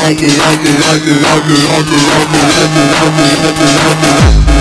Thank you.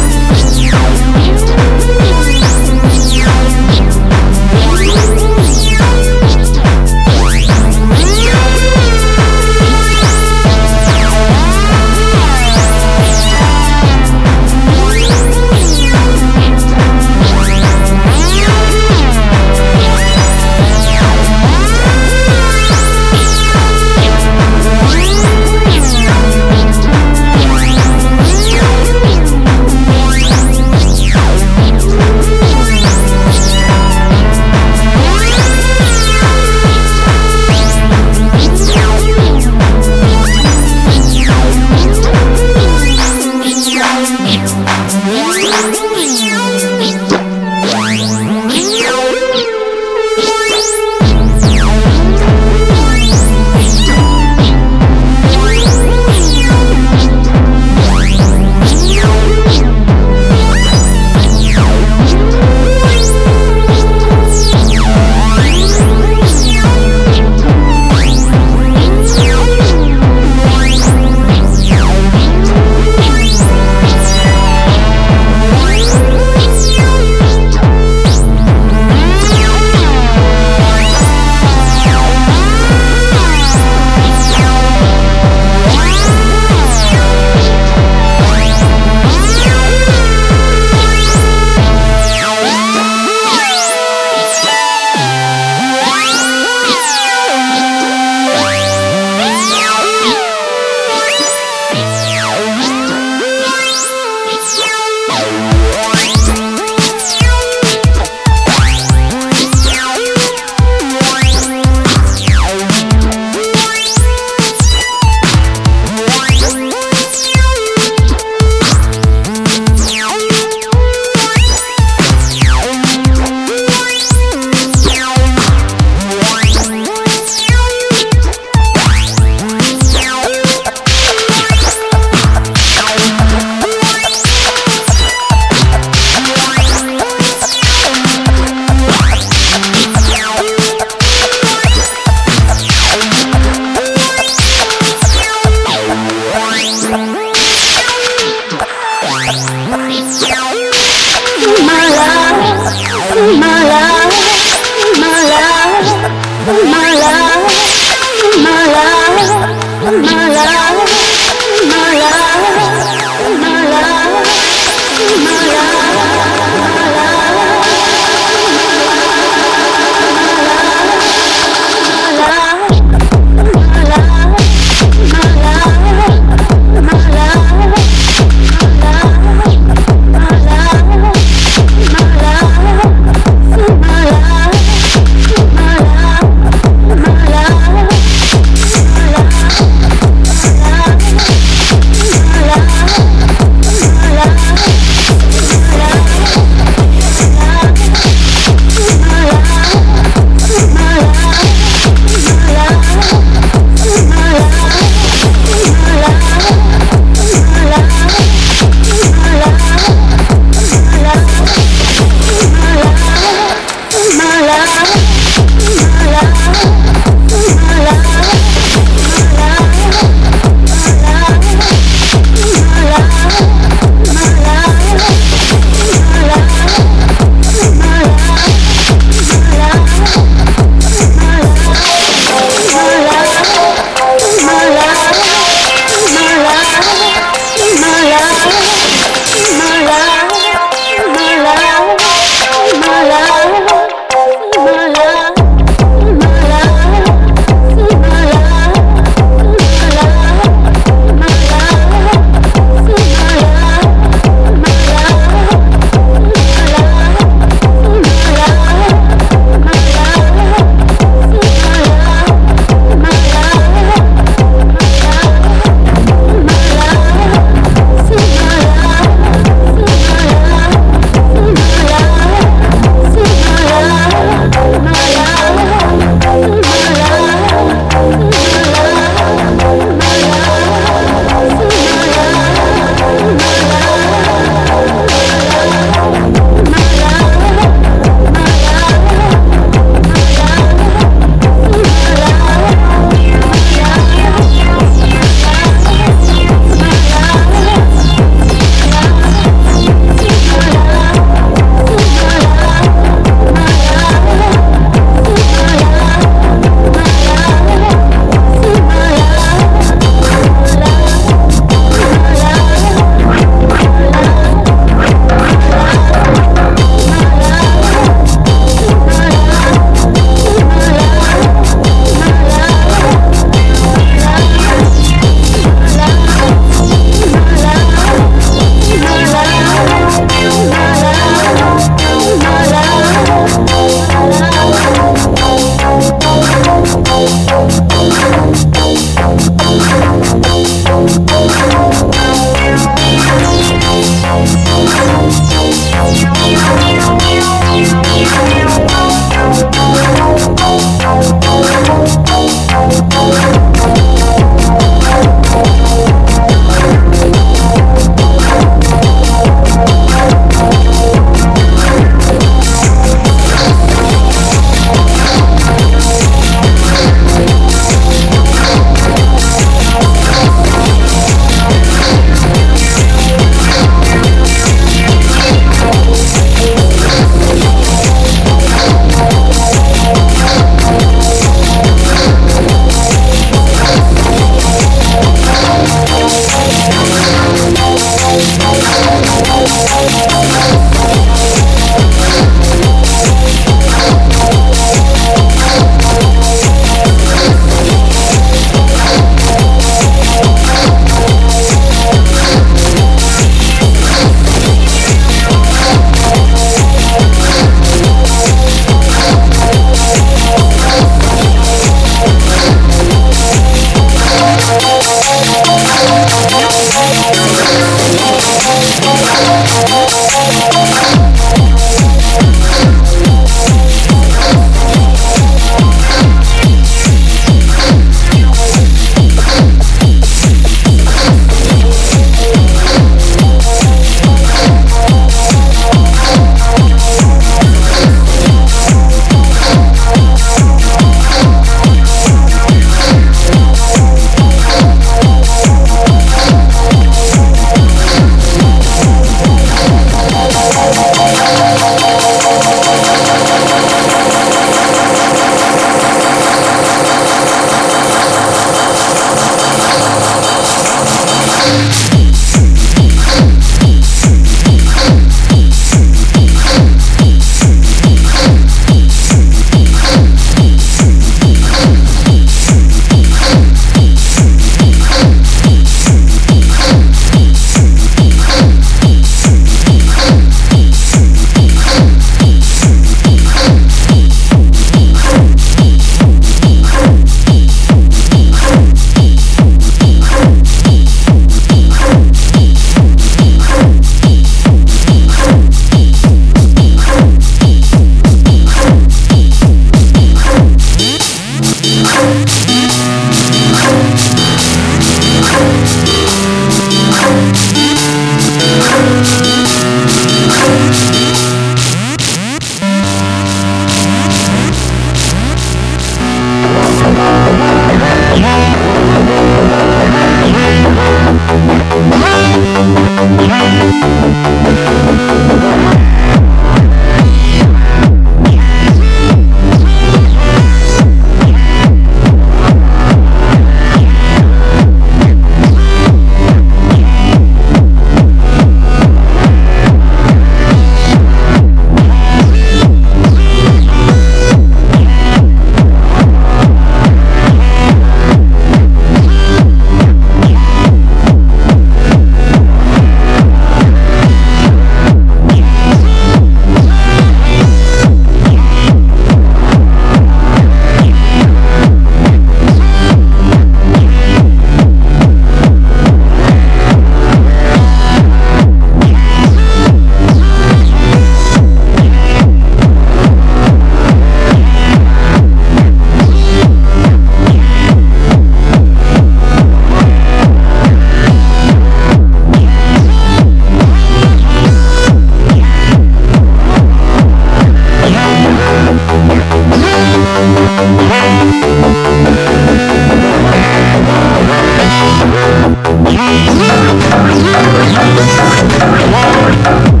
amor.